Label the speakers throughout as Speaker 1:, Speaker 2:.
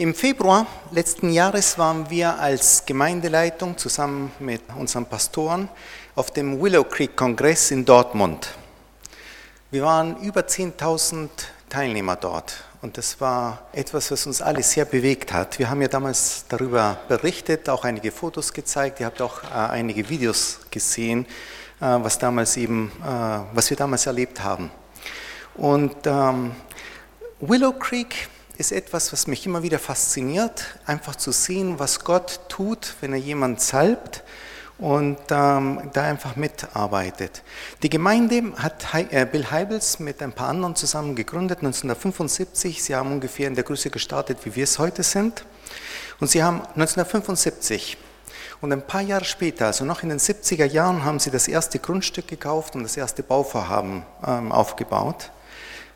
Speaker 1: Im Februar letzten Jahres waren wir als Gemeindeleitung zusammen mit unseren Pastoren auf dem Willow Creek Kongress in Dortmund. Wir waren über 10.000 Teilnehmer dort und das war etwas, was uns alle sehr bewegt hat. Wir haben ja damals darüber berichtet, auch einige Fotos gezeigt, ihr habt auch äh, einige Videos gesehen, äh, was, damals eben, äh, was wir damals erlebt haben. Und ähm, Willow Creek ist etwas, was mich immer wieder fasziniert, einfach zu sehen, was Gott tut, wenn er jemand salbt und ähm, da einfach mitarbeitet. Die Gemeinde hat He äh, Bill Heibels mit ein paar anderen zusammen gegründet, 1975. Sie haben ungefähr in der Größe gestartet, wie wir es heute sind. Und sie haben 1975 und ein paar Jahre später, also noch in den 70er Jahren, haben sie das erste Grundstück gekauft und das erste Bauvorhaben ähm, aufgebaut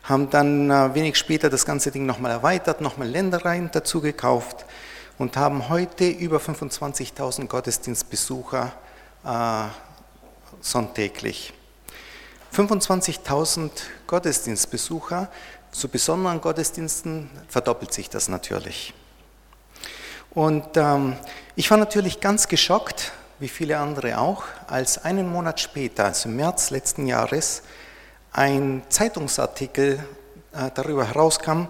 Speaker 1: haben dann äh, wenig später das ganze Ding nochmal erweitert, nochmal Ländereien dazu gekauft und haben heute über 25.000 Gottesdienstbesucher äh, sonntäglich. 25.000 Gottesdienstbesucher, zu besonderen Gottesdiensten verdoppelt sich das natürlich. Und ähm, ich war natürlich ganz geschockt, wie viele andere auch, als einen Monat später, also im März letzten Jahres, ein Zeitungsartikel äh, darüber herauskam,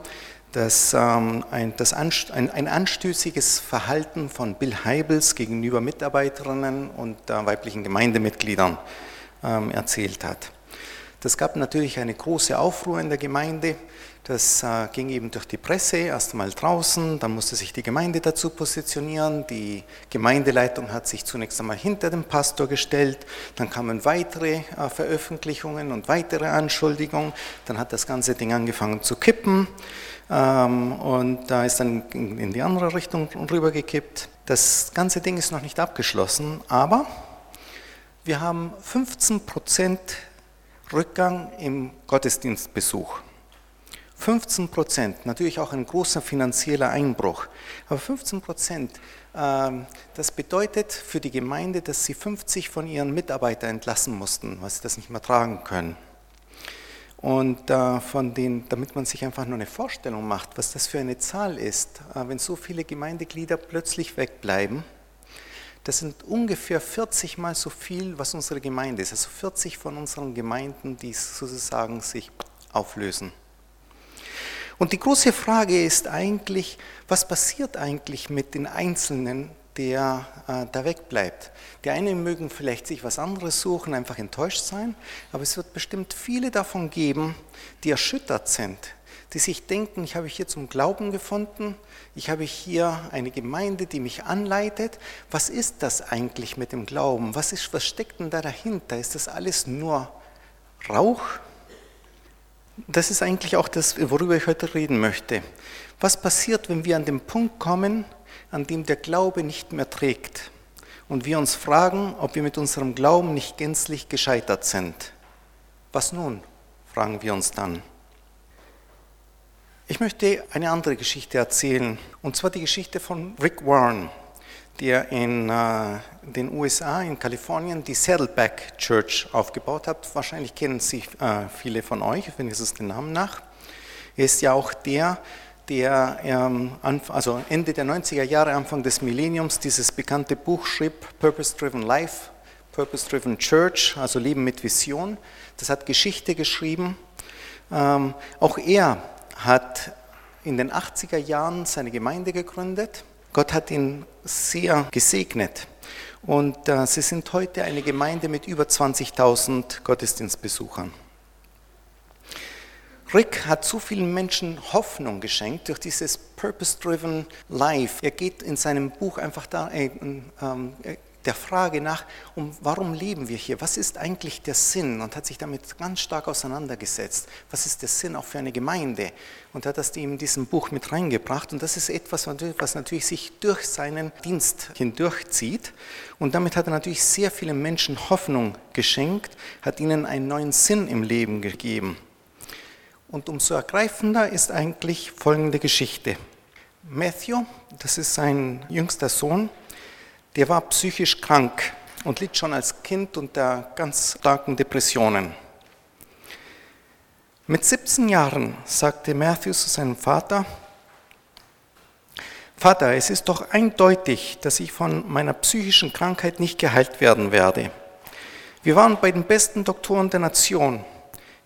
Speaker 1: dass ähm, ein, anstößiges Verhalten von Bill Heibels gegenüber Mitarbeiterinnen und äh, weiblichen Gemeindemitgliedern ähm, erzählt hat. Das gab natürlich eine große Aufruhr in der Gemeinde. Das äh, ging eben durch die Presse, erst einmal draußen, dann musste sich die Gemeinde dazu positionieren. Die Gemeindeleitung hat sich zunächst einmal hinter dem Pastor gestellt, dann kamen weitere äh, Veröffentlichungen und weitere Anschuldigungen. Dann hat das ganze Ding angefangen zu kippen ähm, und da ist dann in die andere Richtung rübergekippt. Das ganze Ding ist noch nicht abgeschlossen, aber wir haben 15 Prozent Rückgang im Gottesdienstbesuch. 15 Prozent, natürlich auch ein großer finanzieller Einbruch, aber 15 Prozent, ähm, das bedeutet für die Gemeinde, dass sie 50 von ihren Mitarbeitern entlassen mussten, weil sie das nicht mehr tragen können. Und äh, von den, damit man sich einfach nur eine Vorstellung macht, was das für eine Zahl ist, äh, wenn so viele Gemeindeglieder plötzlich wegbleiben, das sind ungefähr 40 mal so viel, was unsere Gemeinde ist. Also 40 von unseren Gemeinden, die sozusagen sich auflösen. Und die große Frage ist eigentlich, was passiert eigentlich mit den Einzelnen, der äh, da wegbleibt? Die einen mögen vielleicht sich was anderes suchen, einfach enttäuscht sein, aber es wird bestimmt viele davon geben, die erschüttert sind, die sich denken, ich habe hier zum Glauben gefunden, ich habe hier eine Gemeinde, die mich anleitet. Was ist das eigentlich mit dem Glauben? Was, ist, was steckt denn da dahinter? Ist das alles nur Rauch? Das ist eigentlich auch das, worüber ich heute reden möchte. Was passiert, wenn wir an den Punkt kommen, an dem der Glaube nicht mehr trägt und wir uns fragen, ob wir mit unserem Glauben nicht gänzlich gescheitert sind? Was nun? fragen wir uns dann. Ich möchte eine andere Geschichte erzählen, und zwar die Geschichte von Rick Warren, der in äh, den USA, in Kalifornien, die Saddleback Church aufgebaut hat. Wahrscheinlich kennen Sie äh, viele von euch, wenn es den Namen nach. Er ist ja auch der, der ähm, also Ende der 90er Jahre, Anfang des Millenniums dieses bekannte Buch schrieb, Purpose Driven Life, Purpose Driven Church, also Leben mit Vision. Das hat Geschichte geschrieben. Ähm, auch er hat in den 80er Jahren seine Gemeinde gegründet Gott hat ihn sehr gesegnet. Und äh, sie sind heute eine Gemeinde mit über 20.000 Gottesdienstbesuchern. Rick hat so vielen Menschen Hoffnung geschenkt durch dieses Purpose-Driven Life. Er geht in seinem Buch einfach da, äh, äh, der Frage nach, um warum leben wir hier? Was ist eigentlich der Sinn? Und hat sich damit ganz stark auseinandergesetzt. Was ist der Sinn auch für eine Gemeinde? Und hat das in diesem Buch mit reingebracht. Und das ist etwas, was natürlich sich durch seinen Dienst hindurchzieht. Und damit hat er natürlich sehr vielen Menschen Hoffnung geschenkt, hat ihnen einen neuen Sinn im Leben gegeben. Und umso ergreifender ist eigentlich folgende Geschichte. Matthew, das ist sein jüngster Sohn, der war psychisch krank und litt schon als Kind unter ganz starken Depressionen. Mit 17 Jahren sagte Matthew zu seinem Vater, Vater, es ist doch eindeutig, dass ich von meiner psychischen Krankheit nicht geheilt werden werde. Wir waren bei den besten Doktoren der Nation.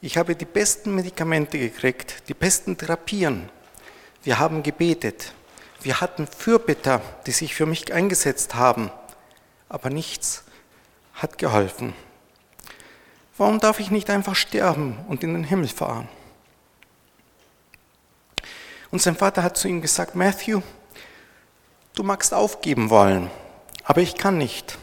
Speaker 1: Ich habe die besten Medikamente gekriegt, die besten Therapien. Wir haben gebetet. Wir hatten Fürbitter, die sich für mich eingesetzt haben. Aber nichts hat geholfen. Warum darf ich nicht einfach sterben und in den Himmel fahren? Und sein Vater hat zu ihm gesagt, Matthew, du magst aufgeben wollen, aber ich kann nicht.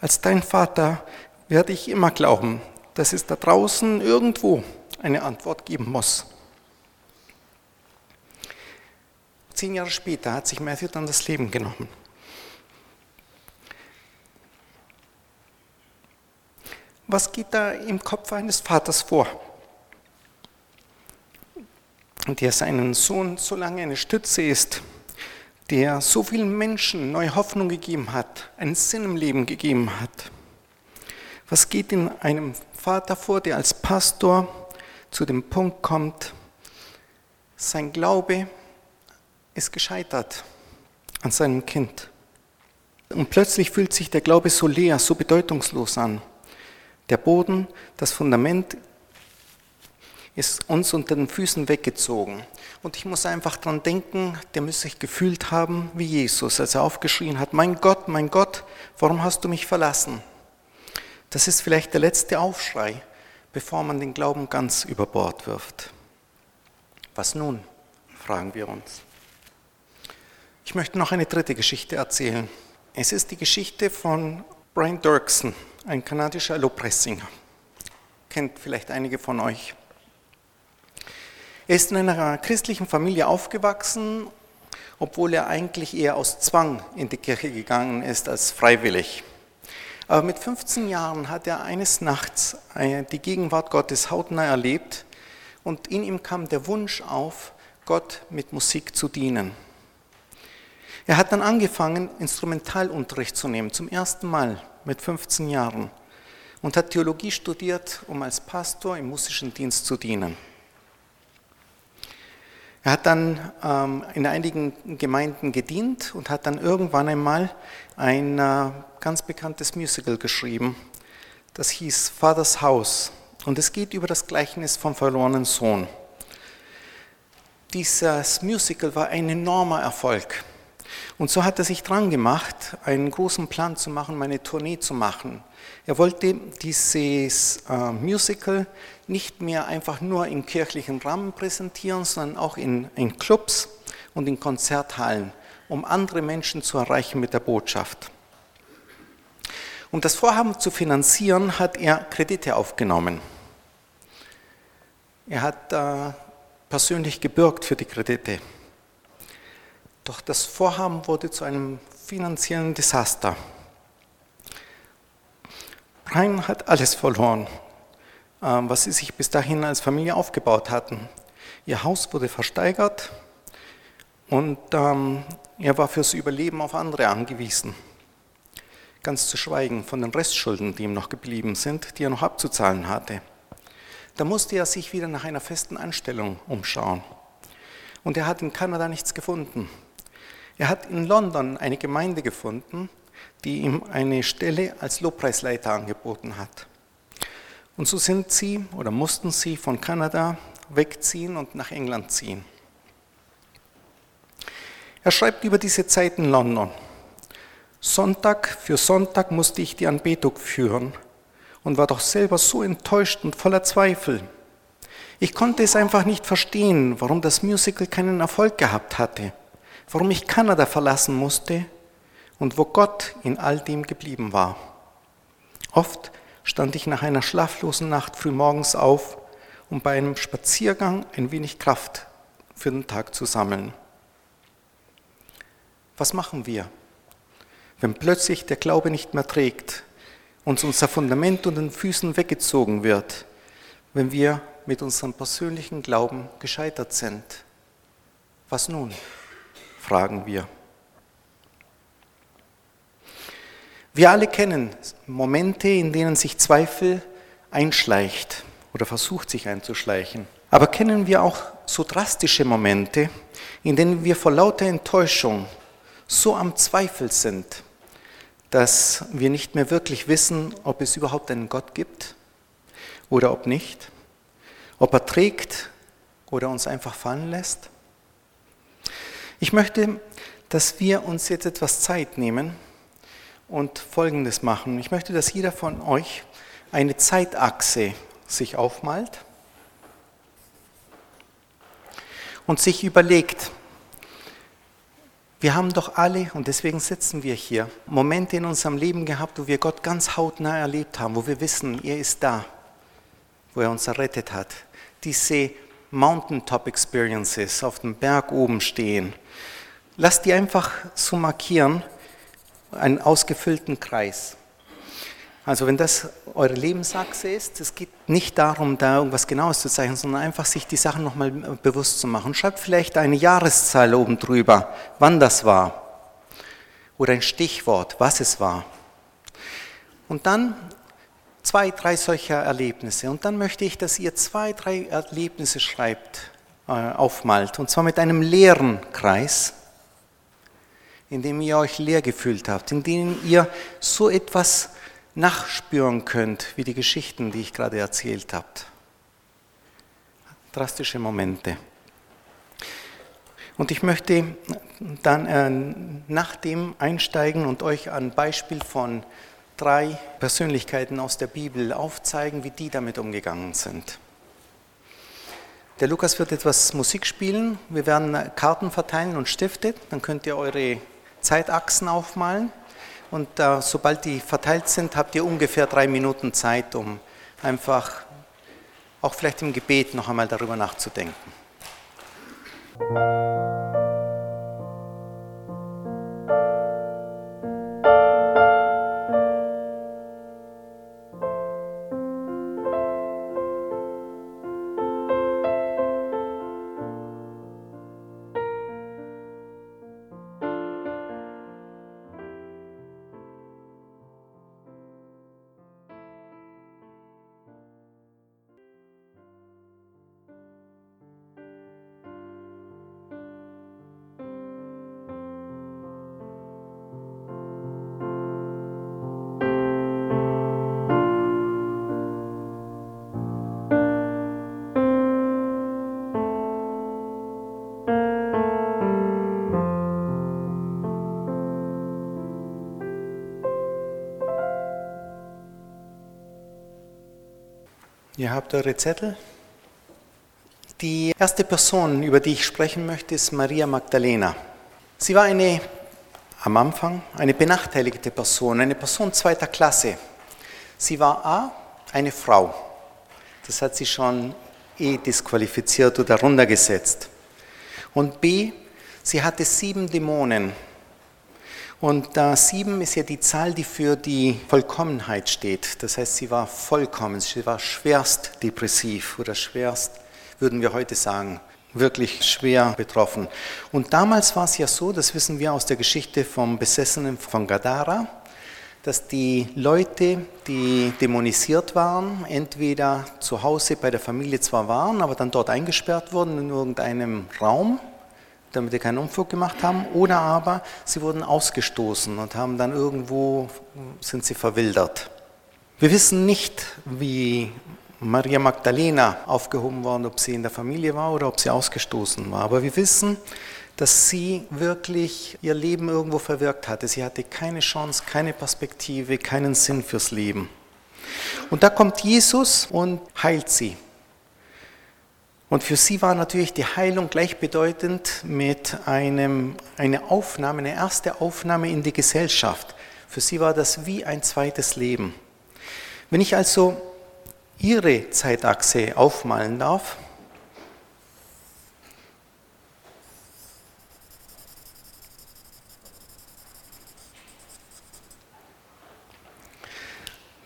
Speaker 1: Als dein Vater werde ich immer glauben, dass es da draußen irgendwo eine Antwort geben muss. Zehn Jahre später hat sich Matthew dann das Leben genommen. Was geht da im Kopf eines Vaters vor? Der seinen Sohn so lange eine Stütze ist, der so vielen Menschen neue Hoffnung gegeben hat, einen Sinn im Leben gegeben hat. Was geht in einem Vater vor, der als Pastor zu dem Punkt kommt, sein Glaube ist gescheitert an seinem Kind. Und plötzlich fühlt sich der Glaube so leer, so bedeutungslos an. Der Boden, das Fundament ist uns unter den Füßen weggezogen. Und ich muss einfach dran denken, der muss sich gefühlt haben wie Jesus, als er aufgeschrien hat, mein Gott, mein Gott, warum hast du mich verlassen? Das ist vielleicht der letzte Aufschrei, bevor man den Glauben ganz über Bord wirft. Was nun, fragen wir uns. Möchte noch eine dritte Geschichte erzählen. Es ist die Geschichte von Brian Dirksen, ein kanadischer Lobpreissinger. Kennt vielleicht einige von euch. Er ist in einer christlichen Familie aufgewachsen, obwohl er eigentlich eher aus Zwang in die Kirche gegangen ist als freiwillig. Aber mit 15 Jahren hat er eines Nachts äh, die Gegenwart Gottes hautnah erlebt und in ihm kam der Wunsch auf, Gott mit Musik zu dienen. Er hat dann angefangen, Instrumentalunterricht zu nehmen, zum ersten Mal mit 15 Jahren und hat Theologie studiert, um als Pastor im musischen Dienst zu dienen. Er hat dann ähm, in einigen Gemeinden gedient und hat dann irgendwann einmal ein äh, ganz bekanntes Musical geschrieben. Das hieß Father's House und es geht über das Gleichnis vom verlorenen Sohn. Dieses Musical war ein enormer Erfolg. Und so hat er sich dran gemacht, einen großen Plan zu machen, eine Tournee zu machen. Er wollte dieses äh, Musical nicht mehr einfach nur im kirchlichen Rahmen präsentieren, sondern auch in, in Clubs und in Konzerthallen, um andere Menschen zu erreichen mit der Botschaft. Um das Vorhaben zu finanzieren, hat er Kredite aufgenommen. Er hat äh, persönlich gebürgt für die Kredite. Doch das Vorhaben wurde zu einem finanziellen Desaster. Brian hat alles verloren, ähm, was sie sich bis dahin als Familie aufgebaut hatten. Ihr Haus wurde versteigert und ähm, er war fürs Überleben auf andere angewiesen. Ganz zu schweigen von den Restschulden, die ihm noch geblieben sind, die er noch abzuzahlen hatte. Da musste er sich wieder nach einer festen Anstellung umschauen. Und er hat in Kanada nichts gefunden. Er hat in London eine Gemeinde gefunden, die ihm eine Stelle als Lobpreisleiter angeboten hat. Und so sind sie oder mussten sie von Kanada wegziehen und nach England ziehen. Er schreibt über diese Zeit in London. Sonntag für Sonntag musste ich die Anbetung führen und war doch selber so enttäuscht und voller Zweifel. Ich konnte es einfach nicht verstehen, warum das Musical keinen Erfolg gehabt hatte, warum ich Kanada verlassen musste und wo Gott in all dem geblieben war. Oft stand ich nach einer schlaflosen Nacht frühmorgens auf, um bei einem Spaziergang ein wenig Kraft für den Tag zu sammeln. Was machen wir, wenn plötzlich der Glaube nicht mehr trägt, uns unser Fundament unter den Füßen weggezogen wird, wenn wir mit unserem persönlichen Glauben gescheitert sind? Was nun? Fragen wir. Wir alle kennen Momente, in denen sich Zweifel einschleicht oder versucht sich einzuschleichen. Aber kennen wir auch so drastische Momente, in denen wir vor lauter Enttäuschung so am Zweifel sind, dass wir nicht mehr wirklich wissen, ob es überhaupt einen Gott gibt oder ob nicht, ob er trägt oder uns einfach fallen lässt? Ich möchte, dass wir uns jetzt etwas Zeit nehmen und Folgendes machen. Ich möchte, dass jeder von euch eine Zeitachse sich aufmalt und sich überlegt, wir haben doch alle, und deswegen sitzen wir hier, Momente in unserem Leben gehabt, wo wir Gott ganz hautnah erlebt haben, wo wir wissen, er ist da, wo er uns errettet hat. Diese Mountaintop Experiences auf dem Berg oben stehen. Lasst die einfach so markieren, einen ausgefüllten Kreis. Also wenn das eure Lebensachse ist, es geht nicht darum, da irgendwas Genaues zu zeichnen, sondern einfach sich die Sachen nochmal bewusst zu machen. Schreibt vielleicht eine Jahreszahl oben drüber, wann das war. Oder ein Stichwort, was es war. Und dann zwei, drei solcher Erlebnisse. Und dann möchte ich, dass ihr zwei, drei Erlebnisse schreibt, äh, aufmalt. Und zwar mit einem leeren Kreis, in dem ihr euch leer gefühlt habt, in dem ihr so etwas nachspüren könnt, wie die Geschichten, die ich gerade erzählt habe. Drastische Momente. Und ich möchte dann äh, nach dem einsteigen und euch ein Beispiel von drei Persönlichkeiten aus der Bibel aufzeigen, wie die damit umgegangen sind. Der Lukas wird etwas Musik spielen. Wir werden Karten verteilen und Stifte. Dann könnt ihr eure Zeitachsen aufmalen. Und äh, sobald die verteilt sind, habt ihr ungefähr drei Minuten Zeit, um einfach auch vielleicht im Gebet noch einmal darüber nachzudenken. Ihr habt eure Zettel. Die erste Person, über die ich sprechen möchte, ist Maria Magdalena. Sie war eine, am Anfang, eine benachteiligte Person, eine Person zweiter Klasse. Sie war A, eine Frau. Das hat sie schon eh disqualifiziert oder runtergesetzt. Und B, sie hatte sieben Dämonen. Und äh, sieben ist ja die Zahl, die für die Vollkommenheit steht. Das heißt, sie war vollkommen, sie war schwerst depressiv oder schwerst, würden wir heute sagen, wirklich schwer betroffen. Und damals war es ja so, das wissen wir aus der Geschichte vom Besessenen von Gadara, dass die Leute, die dämonisiert waren, entweder zu Hause bei der Familie zwar waren, aber dann dort eingesperrt wurden in irgendeinem Raum damit sie keinen Unfug gemacht haben, oder aber sie wurden ausgestoßen und haben dann irgendwo, sind sie verwildert. Wir wissen nicht, wie Maria Magdalena aufgehoben war, ob sie in der Familie war oder ob sie ausgestoßen war. Aber wir wissen, dass sie wirklich ihr Leben irgendwo verwirkt hatte. Sie hatte keine Chance, keine Perspektive, keinen Sinn fürs Leben. Und da kommt Jesus und heilt sie. Und für sie war natürlich die Heilung gleichbedeutend mit einem, einer Aufnahme, eine erste Aufnahme in die Gesellschaft. Für sie war das wie ein zweites Leben. Wenn ich also ihre Zeitachse aufmalen darf,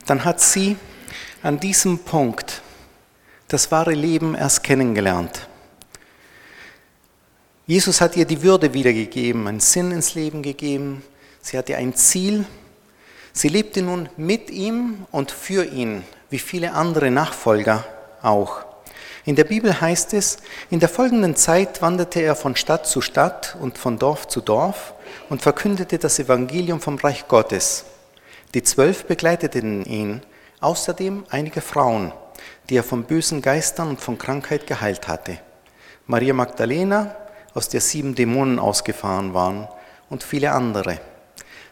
Speaker 1: dann hat sie an diesem Punkt das wahre Leben erst kennengelernt. Jesus hat ihr die Würde wiedergegeben, einen Sinn ins Leben gegeben. Sie hatte ein Ziel. Sie lebte nun mit ihm und für ihn, wie viele andere Nachfolger auch. In der Bibel heißt es, in der folgenden Zeit wanderte er von Stadt zu Stadt und von Dorf zu Dorf und verkündete das Evangelium vom Reich Gottes. Die Zwölf begleiteten ihn, außerdem einige Frauen, die er von bösen Geistern und von Krankheit geheilt hatte. Maria Magdalena, aus der sieben Dämonen ausgefahren waren, und viele andere.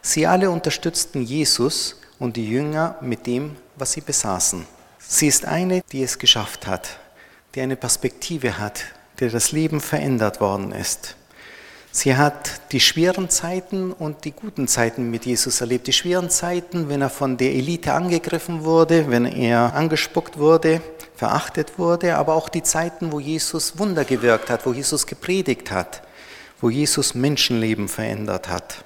Speaker 1: Sie alle unterstützten Jesus und die Jünger mit dem, was sie besaßen. Sie ist eine, die es geschafft hat, die eine Perspektive hat, der das Leben verändert worden ist. Sie hat die schweren Zeiten und die guten Zeiten mit Jesus erlebt. Die schweren Zeiten, wenn er von der Elite angegriffen wurde, wenn er angespuckt wurde, verachtet wurde, aber auch die Zeiten, wo Jesus Wunder gewirkt hat, wo Jesus gepredigt hat, wo Jesus Menschenleben verändert hat.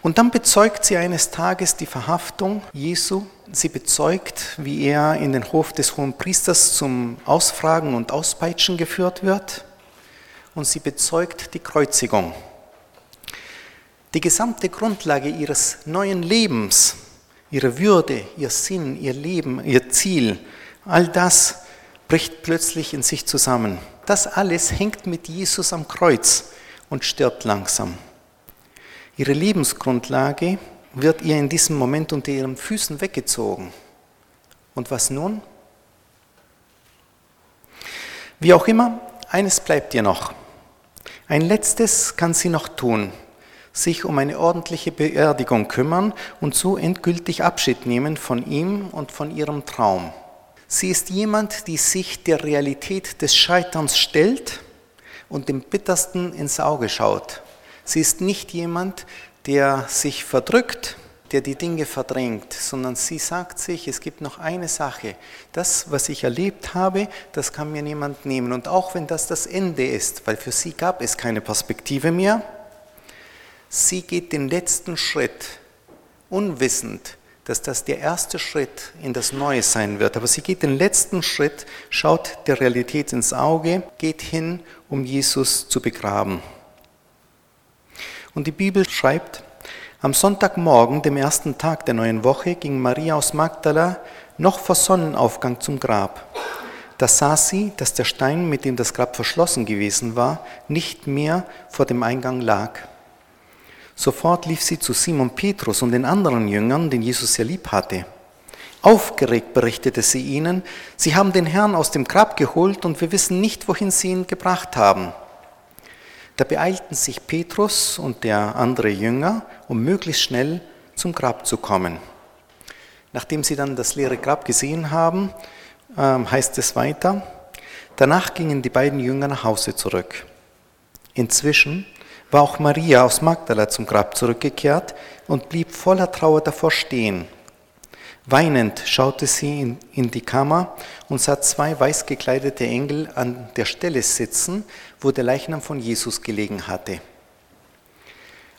Speaker 1: Und dann bezeugt sie eines Tages die Verhaftung Jesu. Sie bezeugt, wie er in den Hof des hohen Priesters zum Ausfragen und Auspeitschen geführt wird. Und sie bezeugt die Kreuzigung. Die gesamte Grundlage ihres neuen Lebens, ihre Würde, ihr Sinn, ihr Leben, ihr Ziel, all das bricht plötzlich in sich zusammen. Das alles hängt mit Jesus am Kreuz und stirbt langsam. Ihre Lebensgrundlage wird ihr in diesem Moment unter ihren Füßen weggezogen. Und was nun? Wie auch immer, eines bleibt ihr noch. Ein letztes kann sie noch tun, sich um eine ordentliche Beerdigung kümmern und so endgültig Abschied nehmen von ihm und von ihrem Traum. Sie ist jemand, die sich der Realität des Scheiterns stellt und dem Bittersten ins Auge schaut Sie ist nicht jemand, der sich verdrückt, der die Dinge verdrängt, sondern sie sagt sich, es gibt noch eine Sache. Das, was ich erlebt habe, das kann mir niemand nehmen. Und auch wenn das das Ende ist, weil für sie gab es keine Perspektive mehr, sie geht den letzten Schritt, unwissend, dass das der erste Schritt in das Neue sein wird. Aber sie geht den letzten Schritt, schaut der Realität ins Auge, geht hin, um Jesus zu begraben. Und die Bibel schreibt, am Sonntagmorgen, dem ersten Tag der neuen Woche, ging Maria aus Magdala noch vor Sonnenaufgang zum Grab. Da sah sie, dass der Stein, mit dem das Grab verschlossen gewesen war, nicht mehr vor dem Eingang lag. Sofort lief sie zu Simon Petrus und den anderen Jüngern, den Jesus sehr lieb hatte. Aufgeregt berichtete sie ihnen, sie haben den Herrn aus dem Grab geholt und wir wissen nicht, wohin sie ihn gebracht haben. Da beeilten sich Petrus und der andere Jünger, um möglichst schnell zum Grab zu kommen. Nachdem sie dann das leere Grab gesehen haben, ähm, heißt es weiter, danach gingen die beiden Jünger nach Hause zurück. Inzwischen war auch Maria aus Magdala zum Grab zurückgekehrt und blieb voller Trauer davor stehen. Weinend schaute sie in, die Kammer und sah zwei weiß gekleidete Engel an der Stelle sitzen, wo der Leichnam von Jesus gelegen hatte.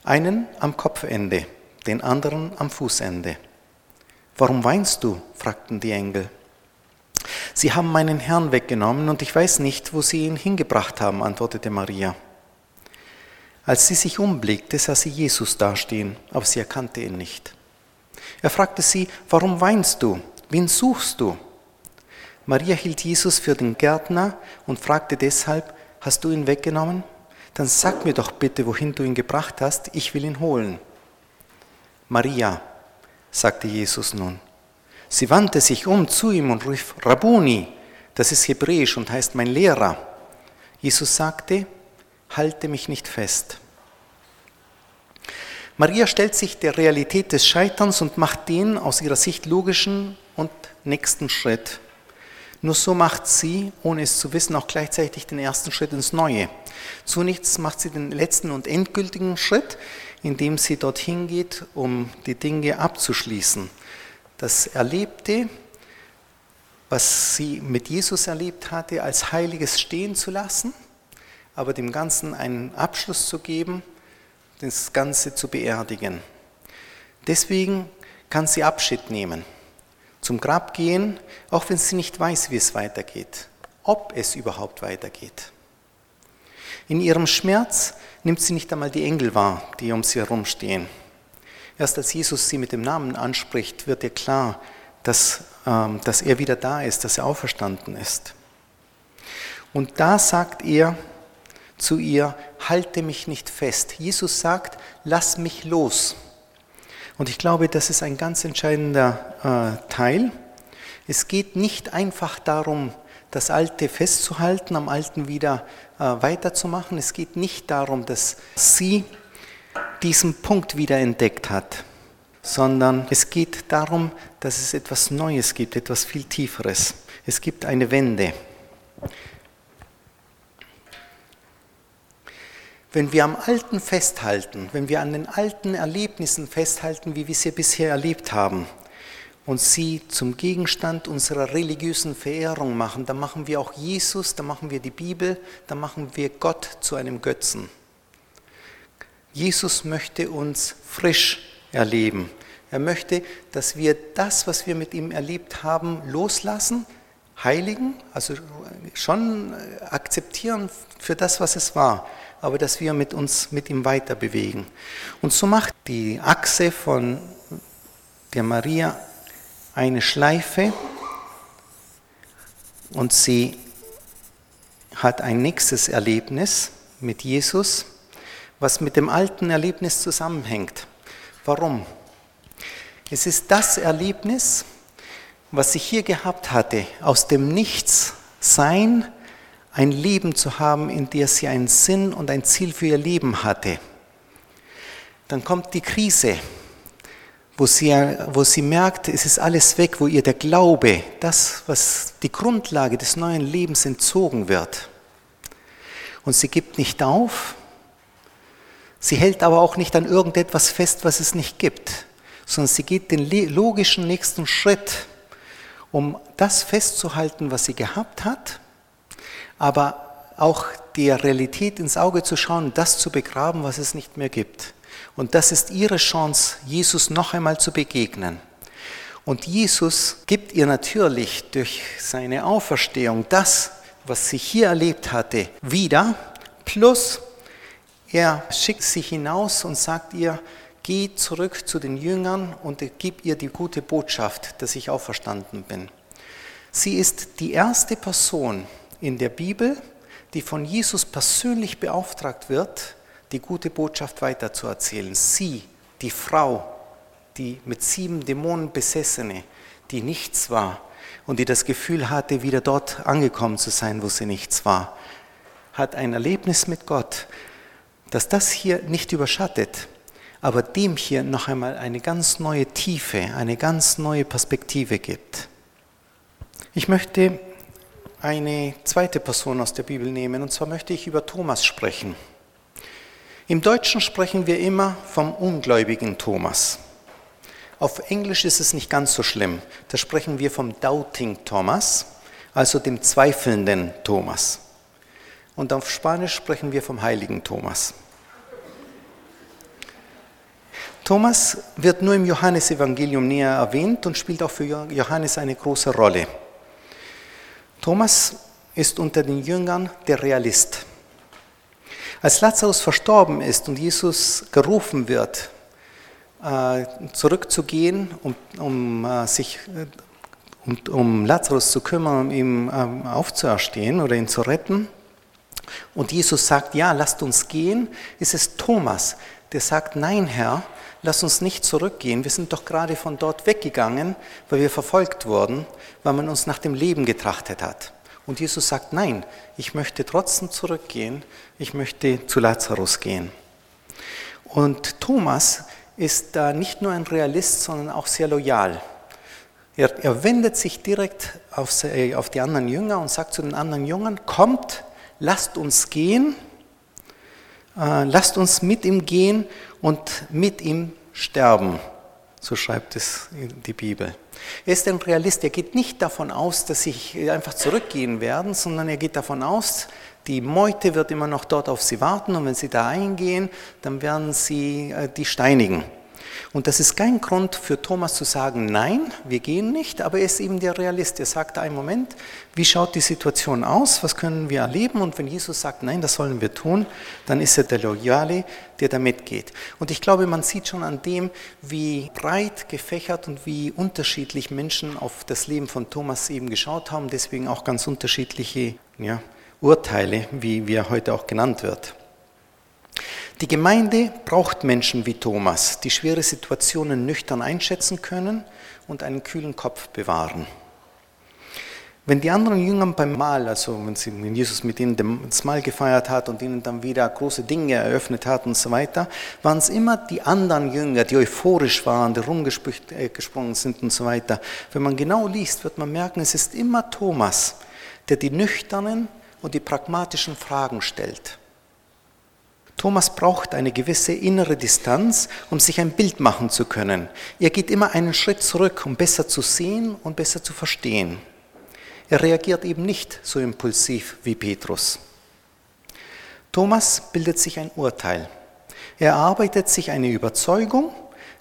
Speaker 1: Einen am Kopfende, den anderen am Fußende. Warum weinst du? fragten die Engel. Sie haben meinen Herrn weggenommen und ich weiß nicht, wo sie ihn hingebracht haben, antwortete Maria. Als sie sich umblickte, sah sie Jesus dastehen, aber sie erkannte ihn nicht. Er fragte sie, warum weinst du? Wen suchst du? Maria hielt Jesus für den Gärtner und fragte deshalb, hast du ihn weggenommen? Dann sag mir doch bitte, wohin du ihn gebracht hast, ich will ihn holen. Maria, sagte Jesus nun. Sie wandte sich um zu ihm und rief, Rabuni, das ist hebräisch und heißt mein Lehrer. Jesus sagte, halte mich nicht fest. Maria stellt sich der Realität des Scheiterns und macht den aus ihrer Sicht logischen und nächsten Schritt. Nur so macht sie, ohne es zu wissen, auch gleichzeitig den ersten Schritt ins Neue. Zunächst macht sie den letzten und endgültigen Schritt, indem sie dorthin geht, um die Dinge abzuschließen. Das Erlebte, was sie mit Jesus erlebt hatte, als Heiliges stehen zu lassen, aber dem Ganzen einen Abschluss zu geben das Ganze zu beerdigen. Deswegen kann sie Abschied nehmen, zum Grab gehen, auch wenn sie nicht weiß, wie es weitergeht, ob es überhaupt weitergeht. In ihrem Schmerz nimmt sie nicht einmal die Engel wahr, die um sie herumstehen. Erst als Jesus sie mit dem Namen anspricht, wird ihr klar, dass, ähm, dass er wieder da ist, dass er auferstanden ist. Und da sagt er zu ihr, halte mich nicht fest. Jesus sagt, lass mich los. Und ich glaube, das ist ein ganz entscheidender äh, Teil. Es geht nicht einfach darum, das Alte festzuhalten, am Alten wieder äh, weiterzumachen. Es geht nicht darum, dass sie diesen Punkt wieder entdeckt hat, sondern es geht darum, dass es etwas Neues gibt, etwas viel Tieferes. Es gibt eine Wende. Wenn wir am Alten festhalten, wenn wir an den alten Erlebnissen festhalten, wie wir sie bisher erlebt haben, und sie zum Gegenstand unserer religiösen Verehrung machen, dann machen wir auch Jesus, dann machen wir die Bibel, dann machen wir Gott zu einem Götzen. Jesus möchte uns frisch erleben. Er möchte, dass wir das, was wir mit ihm erlebt haben, loslassen, heiligen, also schon akzeptieren für das, was es war, aber dass wir mit uns mit ihm weiter bewegen. Und so macht die Achse von der Maria eine Schleife und sie hat ein nächstes Erlebnis mit Jesus was mit dem alten Erlebnis zusammenhängt. Warum? Es ist das Erlebnis, was ich hier gehabt hatte, aus dem Nichts sein, ein Leben zu haben, in der sie einen Sinn und ein Ziel für ihr Leben hatte. Dann kommt die Krise, wo sie, wo sie merkt, es ist alles weg, wo ihr der Glaube, das, was die Grundlage des neuen Lebens entzogen wird. Und sie gibt nicht auf, Sie hält aber auch nicht an irgendetwas fest, was es nicht gibt, sondern sie geht den logischen nächsten Schritt, um das festzuhalten, was sie gehabt hat, aber auch der Realität ins Auge zu schauen, das zu begraben, was es nicht mehr gibt. Und das ist ihre Chance, Jesus noch einmal zu begegnen. Und Jesus gibt ihr natürlich durch seine Auferstehung das, was sie hier erlebt hatte, wieder, plus er schickt sie hinaus und sagt ihr, geh zurück zu den Jüngern und gib ihr die gute Botschaft, dass ich auferstanden bin. Sie ist die erste Person in der Bibel, die von Jesus persönlich beauftragt wird, die gute Botschaft weiterzuerzählen. Sie, die Frau, die mit sieben Dämonen besessene, die nichts war und die das Gefühl hatte, wieder dort angekommen zu sein, wo sie nichts war, hat ein Erlebnis mit Gott, dass das hier nicht überschattet, aber dem hier noch einmal eine ganz neue Tiefe, eine ganz neue Perspektive gibt. Ich möchte eine zweite Person aus der Bibel nehmen, und zwar möchte ich über Thomas sprechen. Im Deutschen sprechen wir immer vom ungläubigen Thomas. Auf Englisch ist es nicht ganz so schlimm. Da sprechen wir vom Doubting Thomas, also dem zweifelnden Thomas. Und auf Spanisch sprechen wir vom heiligen Thomas. Thomas wird nur im Johannesevangelium näher erwähnt und spielt auch für Johannes eine große Rolle. Thomas ist unter den Jüngern der Realist. Als Lazarus verstorben ist und Jesus gerufen wird, äh, zurückzugehen, um, um äh, sich um, um Lazarus zu kümmern, um ihm aufzuerstehen oder ihn zu retten, und Jesus sagt, ja, lasst uns gehen, ist es Thomas, der sagt, nein, Herr, lass uns nicht zurückgehen. Wir sind doch gerade von dort weggegangen, weil wir verfolgt wurden, weil man uns nach dem Leben getrachtet hat. Und Jesus sagt, nein, ich möchte trotzdem zurückgehen, ich möchte zu Lazarus gehen. Und Thomas ist da nicht nur ein Realist, sondern auch sehr loyal. Er, er wendet sich direkt auf, auf die anderen Jünger und sagt zu den anderen Jüngern, kommt, lasst uns gehen, äh, lasst uns mit ihm gehen und mit ihm sterben. So schreibt es die Bibel. Er ist ein Realist. Er geht nicht davon aus, dass sie einfach zurückgehen werden, sondern er geht davon aus, die Meute wird immer noch dort auf sie warten und wenn sie da eingehen, dann werden sie äh, die steinigen. Und das ist kein Grund für Thomas zu sagen, nein, wir gehen nicht, aber er ist eben der Realist. Er sagt, einen Moment, wie schaut die Situation aus, was können wir erleben? Und wenn Jesus sagt, nein, das sollen wir tun, dann ist er der Loyale, der da mitgeht. Und ich glaube, man sieht schon an dem, wie breit gefächert und wie unterschiedlich Menschen auf das Leben von Thomas eben geschaut haben, deswegen auch ganz unterschiedliche ja, Urteile, wie, wie er heute auch genannt wird. Die Gemeinde braucht Menschen wie Thomas, die schwere Situationen nüchtern einschätzen können und einen kühlen Kopf bewahren. Wenn die anderen Jünger beim Mahl, also wenn, Jesus mit ihnen das Mahl gefeiert hat und ihnen dann wieder große Dinge eröffnet hat und so weiter, waren es immer die anderen Jünger, die euphorisch waren, die rumgesprungen äh, sind und so weiter. Wenn man genau liest, wird man merken, es ist immer Thomas, der die nüchternen und die pragmatischen Fragen stellt. Thomas braucht eine gewisse innere Distanz, um sich ein Bild machen zu können. Er geht immer einen Schritt zurück, um besser zu sehen und besser zu verstehen. Er reagiert eben nicht so impulsiv wie Petrus. Thomas bildet sich ein Urteil. Er erarbeitet sich eine Überzeugung,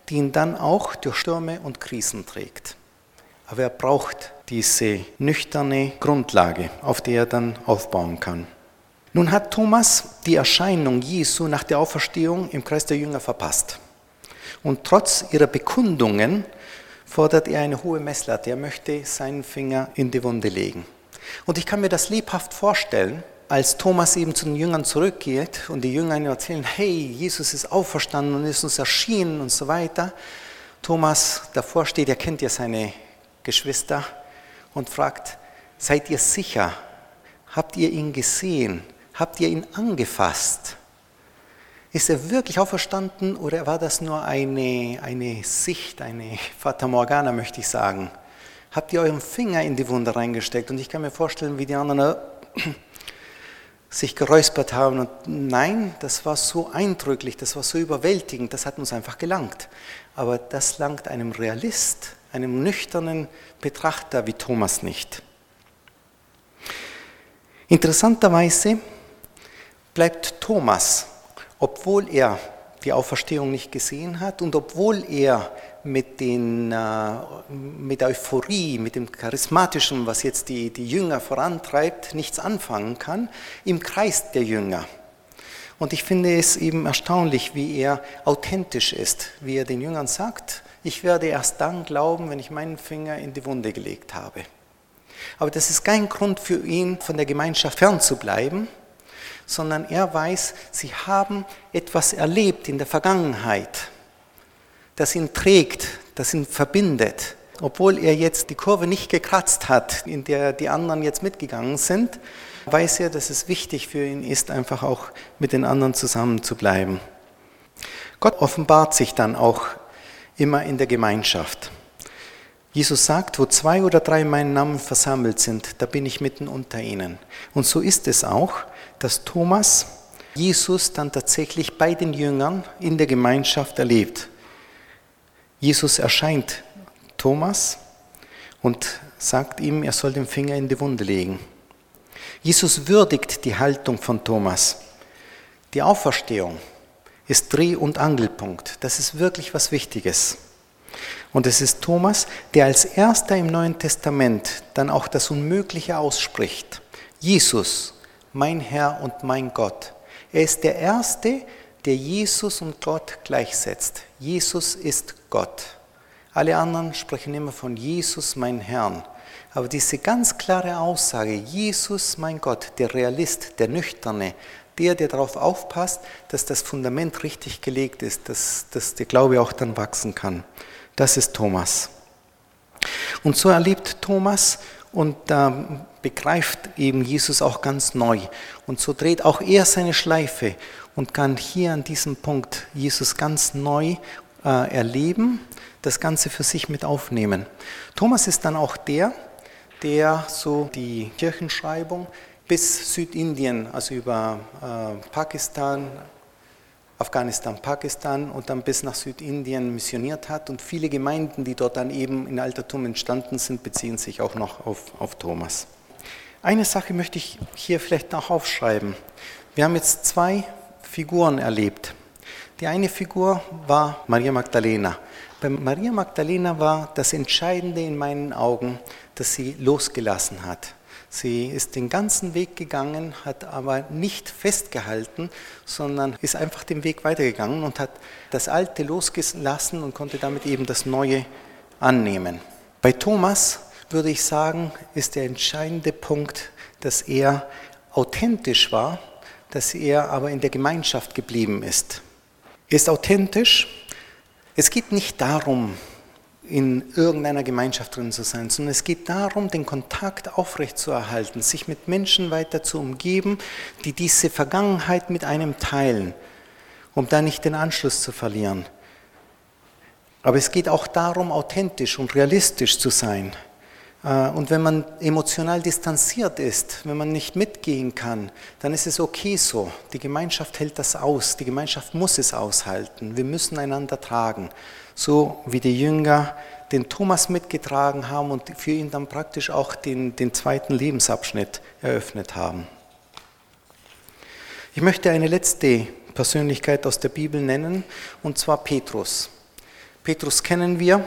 Speaker 1: die ihn dann auch durch Stürme und Krisen trägt. Aber er braucht diese nüchterne Grundlage, auf der er dann aufbauen kann. Nun hat Thomas die Erscheinung Jesu nach der Auferstehung im Kreis der Jünger verpasst. Und trotz ihrer Bekundungen fordert er eine hohe Messlatte. Er möchte seinen Finger in die Wunde legen. Und ich kann mir das lebhaft vorstellen, als Thomas eben zu den Jüngern zurückgeht und die Jünger ihm erzählen, hey, Jesus ist auferstanden und ist uns erschienen und so weiter. Thomas davor steht, er kennt ja seine Geschwister und fragt, seid ihr sicher? Habt ihr ihn gesehen? Habt ihr ihn angefasst? Ist er wirklich auferstanden oder war das nur eine, eine Sicht, eine Fata Morgana, möchte ich sagen? Habt ihr euren Finger in die Wunde reingesteckt? Und ich kann mir vorstellen, wie die anderen sich geräuspert haben. Und nein, das war so eindrücklich, das war so überwältigend, das hat uns einfach gelangt. Aber das langt einem Realist, einem nüchternen Betrachter wie Thomas nicht. Interessanterweise bleibt Thomas, obwohl er die Auferstehung nicht gesehen hat und obwohl er mit, den, äh, mit der Euphorie, mit dem Charismatischen, was jetzt die, die Jünger vorantreibt, nichts anfangen kann, im Kreis der Jünger. Und ich finde es eben erstaunlich, wie er authentisch ist, wie er den Jüngern sagt, ich werde erst dann glauben, wenn ich meinen Finger in die Wunde gelegt habe. Aber das ist kein Grund für ihn, von der Gemeinschaft fernzubleiben, sondern er weiß, sie haben etwas erlebt in der Vergangenheit, das ihn trägt, das ihn verbindet. Obwohl er jetzt die Kurve nicht gekratzt hat, in der die anderen jetzt mitgegangen sind, weiß er, dass es wichtig für ihn ist, einfach auch mit den anderen zusammen zu bleiben. Gott offenbart sich dann auch immer in der Gemeinschaft. Jesus sagt, wo zwei oder drei in meinen Namen versammelt sind, da bin ich mitten unter ihnen. Und so ist es auch, dass Thomas Jesus dann tatsächlich bei den Jüngern in der Gemeinschaft erlebt. Jesus erscheint Thomas und sagt ihm, er soll den Finger in die Wunde legen. Jesus würdigt die Haltung von Thomas. Die Auferstehung ist Dreh- und Angelpunkt. Das ist wirklich was Wichtiges. Und es ist Thomas, der als erster im Neuen Testament dann auch das Unmögliche ausspricht. Jesus, mein Herr und mein Gott. Er ist der Erste, der Jesus und Gott gleichsetzt. Jesus ist Gott. Alle anderen sprechen immer von Jesus, mein Herrn. Aber diese ganz klare Aussage, Jesus, mein Gott, der Realist, der Nüchterne, der, der darauf aufpasst, dass das Fundament richtig gelegt ist, dass, dass der Glaube auch dann wachsen kann. Das ist Thomas. Und so erlebt Thomas und äh, begreift eben Jesus auch ganz neu. Und so dreht auch er seine Schleife und kann hier an diesem Punkt Jesus ganz neu äh, erleben, das Ganze für sich mit aufnehmen. Thomas ist dann auch der, der so die Kirchenschreibung bis Südindien, also über äh, Pakistan, Afghanistan, Pakistan und dann bis nach Südindien missioniert hat. Und viele Gemeinden, die dort dann eben in Altertum entstanden sind, beziehen sich auch noch auf, auf Thomas. Eine Sache möchte ich hier vielleicht noch aufschreiben. Wir haben jetzt zwei Figuren erlebt. Die eine Figur war Maria Magdalena. Bei Maria Magdalena war das Entscheidende in meinen Augen, dass sie losgelassen hat. Sie ist den ganzen Weg gegangen, hat aber nicht festgehalten, sondern ist einfach den Weg weitergegangen und hat das Alte losgelassen und konnte damit eben das Neue annehmen. Bei Thomas würde ich sagen, ist der entscheidende Punkt, dass er authentisch war, dass er aber in der Gemeinschaft geblieben ist. Er ist authentisch. Es geht nicht darum, in irgendeiner Gemeinschaft drin zu sein, sondern es geht darum, den Kontakt aufrechtzuerhalten, sich mit Menschen weiter zu umgeben, die diese Vergangenheit mit einem teilen, um da nicht den Anschluss zu verlieren. Aber es geht auch darum, authentisch und realistisch zu sein. Äh, und wenn man emotional distanziert ist, wenn man nicht mitgehen kann, dann ist es okay so. Die Gemeinschaft hält das aus. Die Gemeinschaft muss es aushalten. Wir müssen einander tragen. So wie die Jünger den Thomas mitgetragen haben und für ihn dann praktisch auch den, den zweiten Lebensabschnitt eröffnet haben. Ich möchte eine letzte Persönlichkeit aus der Bibel nennen, und zwar Petrus. Petrus kennen wir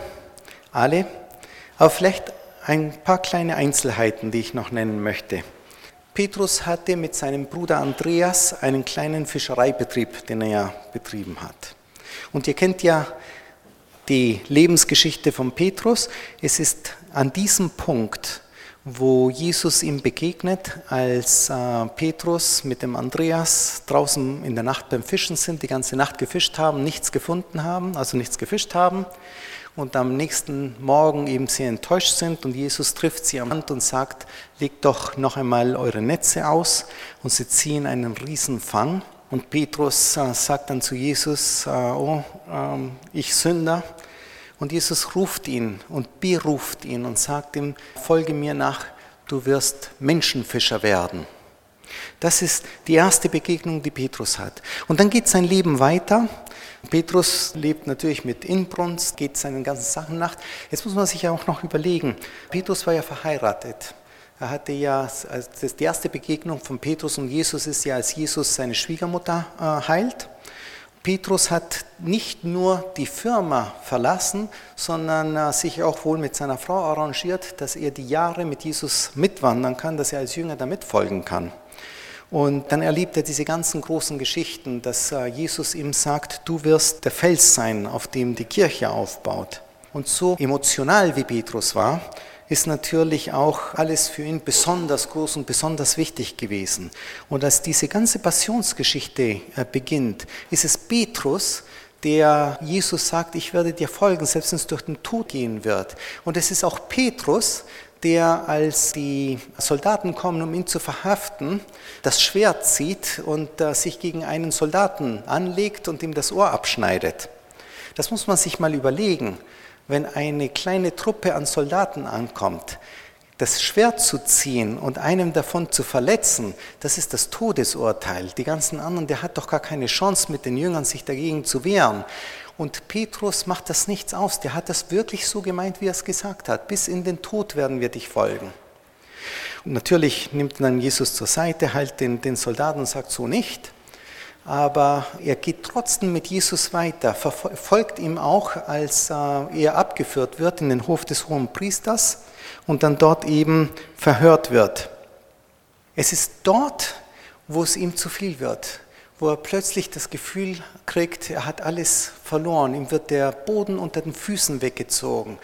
Speaker 1: alle, aber vielleicht ein paar kleine Einzelheiten, die ich noch nennen möchte. Petrus hatte mit seinem Bruder Andreas einen kleinen Fischereibetrieb, den er ja betrieben hat. Und ihr kennt ja die Lebensgeschichte von Petrus. Es ist an diesem Punkt, wo Jesus ihm begegnet, als äh, Petrus mit dem Andreas draußen in der Nacht beim Fischen sind, die ganze Nacht gefischt haben, nichts gefunden haben, also nichts gefischt haben und am nächsten Morgen eben sehr enttäuscht sind und Jesus trifft sie am Hand und sagt, legt doch noch einmal eure Netze aus und sie ziehen einen Riesenfang und Petrus äh, sagt dann zu Jesus, äh, oh, äh, ich Sünder, und Jesus ruft ihn und beruft ihn und sagt ihm, folge mir nach, du wirst Menschenfischer werden. Das ist die erste Begegnung, die Petrus hat. Und dann geht sein Leben weiter. Petrus lebt natürlich mit Inbrunst, geht seinen ganzen Sachen nach. Jetzt muss man sich ja auch noch überlegen, Petrus war ja verheiratet. Er hatte ja, also die erste Begegnung von Petrus und Jesus ist ja, als Jesus seine Schwiegermutter äh, heilt. Petrus hat nicht nur die Firma verlassen, sondern äh, sich auch wohl mit seiner Frau arrangiert, dass er die Jahre mit Jesus mitwandern kann, dass er als Jünger da mitfolgen kann. Und dann erlebt er diese ganzen großen Geschichten, dass äh, Jesus ihm sagt, du wirst der Fels sein, auf dem die Kirche aufbaut. Und so emotional wie Petrus war, ist natürlich auch alles für ihn besonders groß und besonders wichtig gewesen. Und als diese ganze Passionsgeschichte äh, beginnt, ist es Petrus, der Jesus sagt, ich werde dir folgen, selbst wenn es durch den Tod gehen wird. Und es ist auch Petrus, der, als die Soldaten kommen, um ihn zu verhaften, das Schwert zieht und uh, sich gegen einen Soldaten anlegt und ihm das Ohr abschneidet. Das muss man sich mal überlegen wenn eine kleine Truppe an Soldaten ankommt, das Schwert zu ziehen und einem davon zu verletzen, das ist das Todesurteil. Die ganzen anderen, der hat doch gar keine Chance mit den Jüngern, sich dagegen zu wehren. Und Petrus macht das nichts aus. Der hat das wirklich so gemeint, wie er es gesagt hat. Bis in den Tod werden wir dich folgen. Und natürlich nimmt dann Jesus zur Seite, halt den, den Soldaten und sagt so nicht aber er geht trotzdem mit Jesus weiter, folgt ihm auch, als äh, er abgeführt wird in den Hof des hohen Priesters und dann dort eben verhört wird. Es ist dort, wo es ihm zu viel wird, wo er plötzlich das Gefühl kriegt, er hat alles verloren, ihm wird der Boden unter den Füßen weggezogen.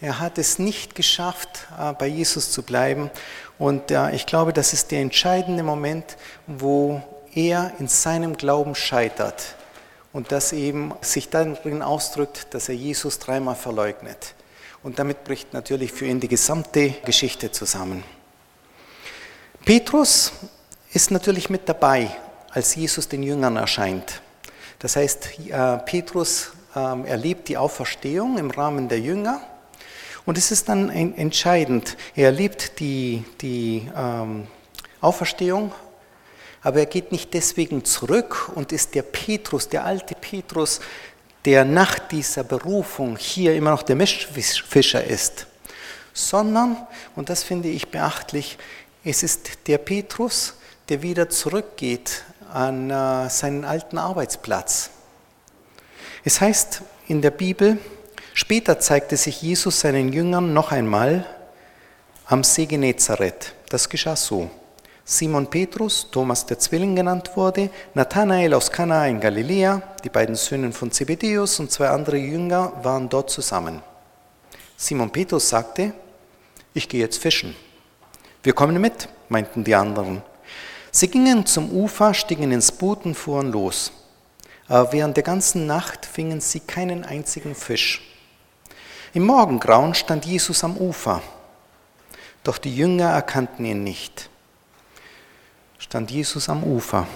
Speaker 1: Er hat es nicht geschafft, äh, bei Jesus zu bleiben. Und äh, ich glaube, das ist der entscheidende Moment, wo er in seinem Glauben scheitert und das eben sich darin ausdrückt, dass er Jesus dreimal verleugnet. Und damit bricht natürlich für ihn die gesamte Geschichte zusammen. Petrus ist natürlich mit dabei, als Jesus den Jüngern erscheint. Das heißt, äh, Petrus ähm, erlebt die Auferstehung im Rahmen der Jünger. Und es ist dann entscheidend, er erlebt die, die ähm, Auferstehung aber er geht nicht deswegen zurück und ist der Petrus, der alte Petrus, der nach dieser Berufung hier immer noch der Mischfischer ist, sondern, und das finde ich beachtlich, es ist der Petrus, der wieder zurückgeht an äh, seinen alten Arbeitsplatz. Es heißt in der Bibel, später zeigte sich Jesus seinen Jüngern noch einmal am See Genezareth. Das geschah so. Simon Petrus, Thomas der Zwilling genannt wurde, Nathanael aus Kana in Galiläa, die beiden Söhne von Zebedeus und zwei andere Jünger waren dort zusammen. Simon Petrus sagte, ich gehe jetzt fischen. Wir kommen mit, meinten die anderen. Sie gingen zum Ufer, stiegen ins Boot und fuhren los. Aber während der ganzen Nacht fingen sie keinen einzigen Fisch. Im Morgengrauen stand Jesus am Ufer, doch die Jünger erkannten ihn nicht stand Jesus am Ufer,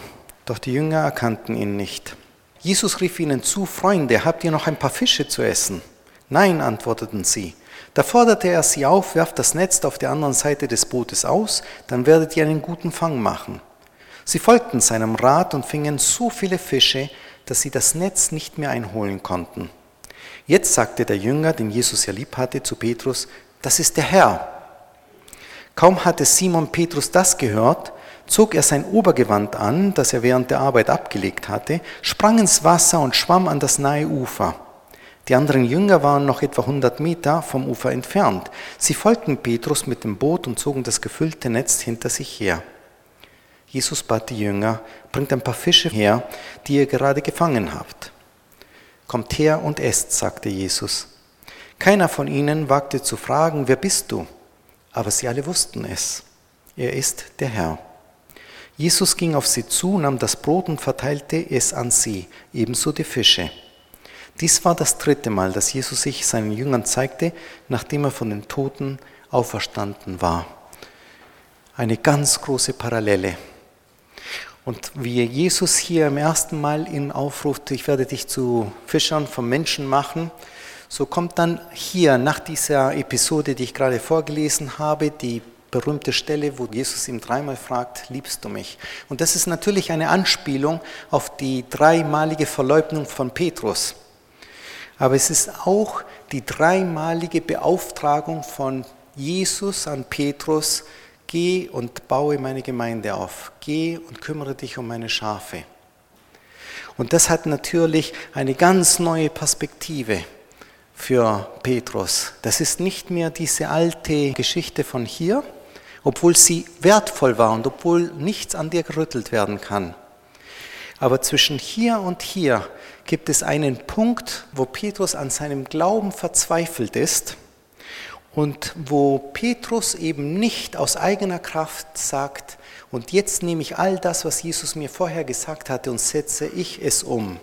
Speaker 1: doch die Jünger erkannten ihn nicht. Jesus rief ihnen zu, Freunde, habt ihr noch ein paar Fische zu essen? Nein, antworteten sie. Da forderte er sie auf, werft das Netz auf der anderen Seite des Bootes aus, dann werdet ihr einen guten Fang machen. Sie folgten seinem Rat und fingen so viele Fische, dass sie das Netz nicht mehr einholen konnten. Jetzt sagte der Jünger, den Jesus ja lieb hatte, zu Petrus, das ist der Herr. Kaum hatte Simon Petrus das gehört, zog er sein Obergewand an, das er während der Arbeit abgelegt hatte, sprang ins Wasser und schwamm an das nahe Ufer. Die anderen Jünger waren noch etwa 100 Meter vom Ufer entfernt. Sie folgten Petrus mit dem Boot und zogen das gefüllte Netz hinter sich her. Jesus bat die Jünger, bringt ein paar Fische her, die ihr gerade gefangen habt. Kommt her und esst, sagte Jesus. Keiner von ihnen wagte zu fragen, wer bist du? Aber sie alle wussten es. Er ist der Herr. Jesus ging auf sie zu, nahm das Brot und verteilte es an sie, ebenso die Fische. Dies war das dritte Mal, dass Jesus sich seinen Jüngern zeigte, nachdem er von den Toten auferstanden war. Eine ganz große Parallele. Und wie Jesus hier im ersten Mal ihn aufruft, ich werde dich zu Fischern von Menschen machen, so kommt dann hier nach dieser Episode, die ich gerade vorgelesen habe, die berühmte Stelle, wo Jesus ihm dreimal fragt, liebst du mich? Und das ist natürlich eine Anspielung auf die dreimalige Verleugnung von Petrus. Aber es ist auch die dreimalige Beauftragung von Jesus an Petrus, geh und baue meine Gemeinde auf, geh und kümmere dich um meine Schafe. Und das hat natürlich eine ganz neue Perspektive für Petrus. Das ist nicht mehr diese alte Geschichte von hier, obwohl sie wertvoll war und obwohl nichts an dir gerüttelt werden kann. Aber zwischen hier und hier gibt es einen Punkt, wo Petrus an seinem Glauben verzweifelt ist und wo Petrus eben nicht aus eigener Kraft sagt, und jetzt nehme ich all das, was Jesus mir vorher gesagt hatte, und setze ich es um,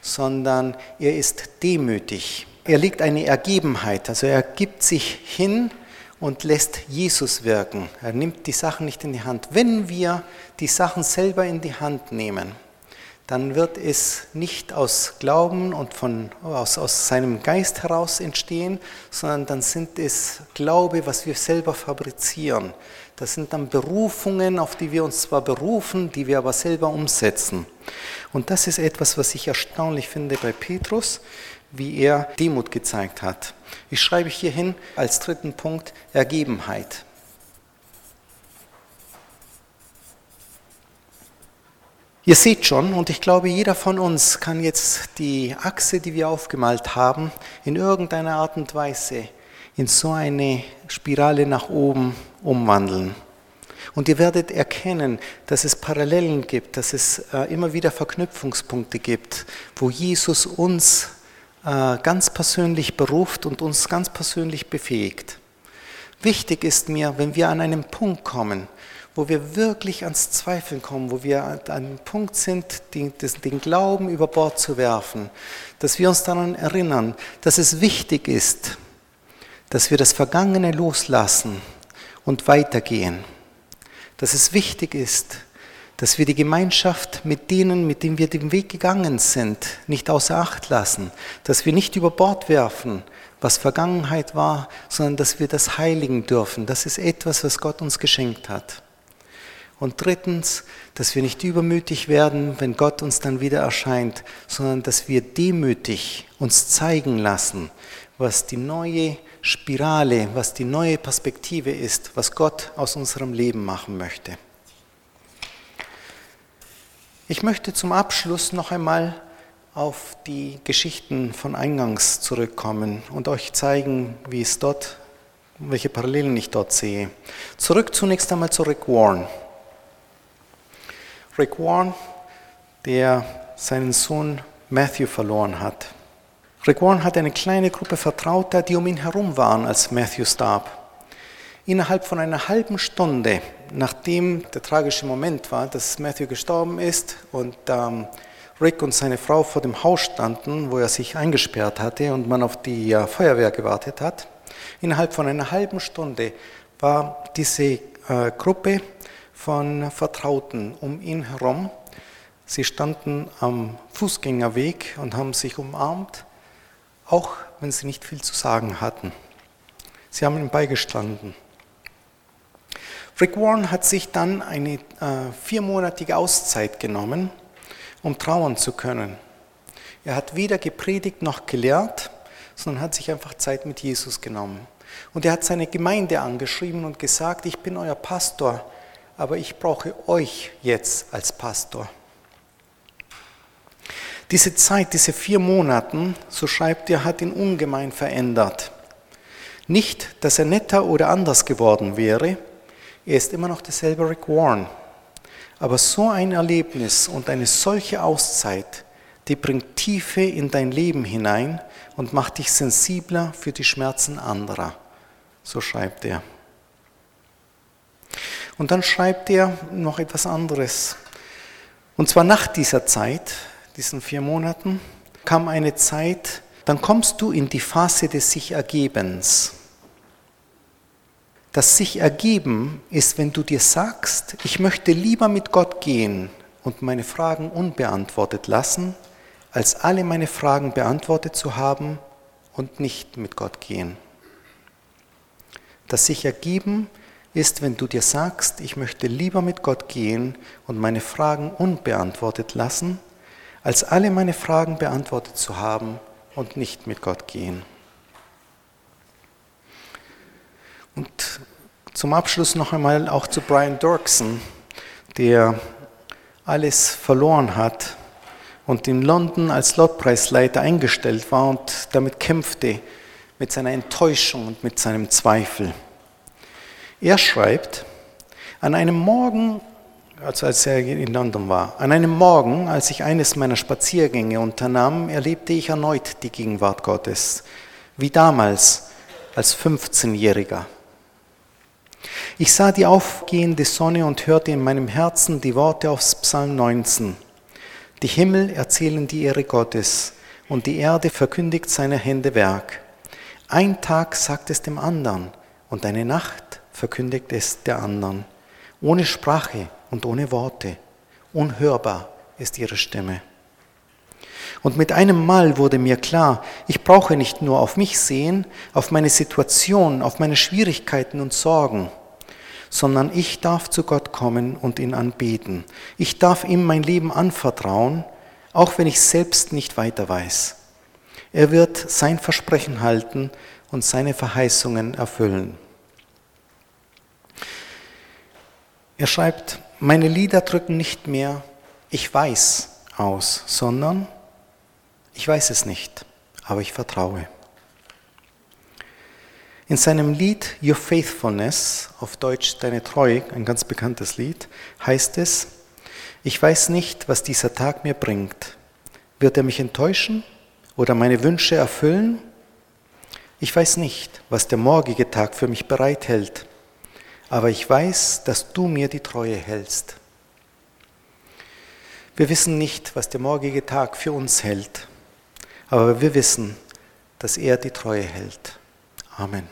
Speaker 1: sondern er ist demütig. Er legt eine Ergebenheit, also er gibt sich hin und lässt Jesus wirken. Er nimmt die Sachen nicht in die Hand. Wenn wir die Sachen selber in die Hand nehmen, dann wird es nicht aus Glauben und von, aus, aus seinem Geist heraus entstehen, sondern dann sind es Glaube, was wir selber fabrizieren. Das sind dann Berufungen, auf die wir uns zwar berufen, die wir aber selber umsetzen. Und das ist etwas, was ich erstaunlich finde bei Petrus, wie er Demut gezeigt hat. Ich schreibe hier hin als dritten Punkt Ergebenheit. Ihr seht schon, und ich glaube, jeder von uns kann jetzt die Achse, die wir aufgemalt haben, in irgendeiner Art und Weise in so eine Spirale nach oben umwandeln. Und ihr werdet erkennen, dass es Parallelen gibt, dass es äh, immer wieder Verknüpfungspunkte gibt, wo Jesus uns ganz persönlich beruft und uns ganz persönlich befähigt. Wichtig ist mir, wenn wir an einen Punkt kommen, wo wir wirklich ans Zweifeln kommen, wo wir an einem Punkt sind, den, den Glauben über Bord zu werfen, dass wir uns daran erinnern, dass es wichtig ist, dass wir das Vergangene loslassen und weitergehen. Dass es wichtig ist, dass wir die Gemeinschaft mit denen, mit denen wir den Weg gegangen sind, nicht außer Acht lassen, dass wir nicht über Bord werfen, was Vergangenheit war, sondern dass wir das heiligen dürfen. Das ist etwas, was Gott uns geschenkt hat. Und drittens, dass wir nicht übermütig werden, wenn Gott uns dann wieder erscheint, sondern dass wir demütig uns zeigen lassen, was die neue Spirale, was die neue Perspektive ist, was Gott aus unserem Leben machen möchte. Ich möchte zum Abschluss noch einmal auf die Geschichten von eingangs zurückkommen und euch zeigen, wie es dort, welche Parallelen ich dort sehe. Zurück zunächst einmal zu Rick Warren. Rick Warren, der seinen Sohn Matthew verloren hat. Rick Warren hatte eine kleine Gruppe Vertrauter, die um ihn herum waren, als Matthew starb. Innerhalb von einer halben Stunde, nachdem der tragische Moment war, dass Matthew gestorben ist und ähm, Rick und seine Frau vor dem Haus standen, wo er sich eingesperrt hatte und man auf die äh, Feuerwehr gewartet hat. Innerhalb von einer halben Stunde war diese äh, Gruppe von Vertrauten um ihn herum. Sie standen am Fußgängerweg und haben sich umarmt, auch wenn sie nicht viel zu sagen hatten. Sie haben ihm beigestanden. Rick Warren hat sich dann eine äh, viermonatige Auszeit genommen um trauern zu können. Er hat weder gepredigt noch gelehrt, sondern hat sich einfach Zeit mit Jesus genommen. Und er hat seine Gemeinde angeschrieben und gesagt, ich bin euer Pastor, aber ich brauche euch jetzt als Pastor. Diese Zeit, diese vier Monate, so schreibt er, hat ihn ungemein verändert. Nicht, dass er netter oder anders geworden wäre, er ist immer noch derselbe Rick Warren. Aber so ein Erlebnis und eine solche Auszeit, die bringt Tiefe in dein Leben hinein und macht dich sensibler für die Schmerzen anderer. So schreibt er. Und dann schreibt er noch etwas anderes. Und zwar nach dieser Zeit, diesen vier Monaten, kam eine Zeit, dann kommst du in die Phase des sich Ergebens. Das sich ergeben ist, wenn du dir sagst, ich möchte lieber mit Gott gehen und meine Fragen unbeantwortet lassen, als alle meine Fragen beantwortet zu haben und nicht mit Gott gehen. Das sich ergeben ist, wenn du dir sagst, ich möchte lieber mit Gott gehen und meine Fragen unbeantwortet lassen, als alle meine Fragen beantwortet zu haben und nicht mit Gott gehen. Und zum Abschluss noch einmal auch zu Brian Dorkson, der alles verloren hat und in London als Lotpreisleiter eingestellt war und damit kämpfte mit seiner Enttäuschung und mit seinem Zweifel. Er schreibt, an einem Morgen, also als er in London war, an einem Morgen, als ich eines meiner Spaziergänge unternahm, erlebte ich erneut die Gegenwart Gottes, wie damals als 15-Jähriger. Ich sah die aufgehende Sonne und hörte in meinem Herzen die Worte aus Psalm 19. Die Himmel erzählen die Ehre Gottes und die Erde verkündigt seine Hände Werk. Ein Tag sagt es dem anderen und eine Nacht verkündigt es der anderen. Ohne Sprache und ohne Worte. Unhörbar ist ihre Stimme. Und mit einem Mal wurde mir klar, ich brauche nicht nur auf mich sehen, auf meine Situation, auf meine Schwierigkeiten und Sorgen, sondern ich darf zu Gott kommen und ihn anbeten. Ich darf ihm mein Leben anvertrauen, auch wenn ich selbst nicht weiter weiß. Er wird sein Versprechen halten und seine Verheißungen erfüllen. Er schreibt, meine Lieder drücken nicht mehr ich weiß aus, sondern ich weiß es nicht, aber ich vertraue. In seinem Lied Your Faithfulness, auf Deutsch Deine Treue, ein ganz bekanntes Lied, heißt es, ich weiß nicht, was dieser Tag mir bringt. Wird er mich enttäuschen oder meine Wünsche erfüllen? Ich weiß nicht, was der morgige Tag für mich bereithält, aber ich weiß, dass du mir die Treue hältst. Wir wissen nicht, was der morgige Tag für uns hält, aber wir wissen, dass er die Treue hält. Amen.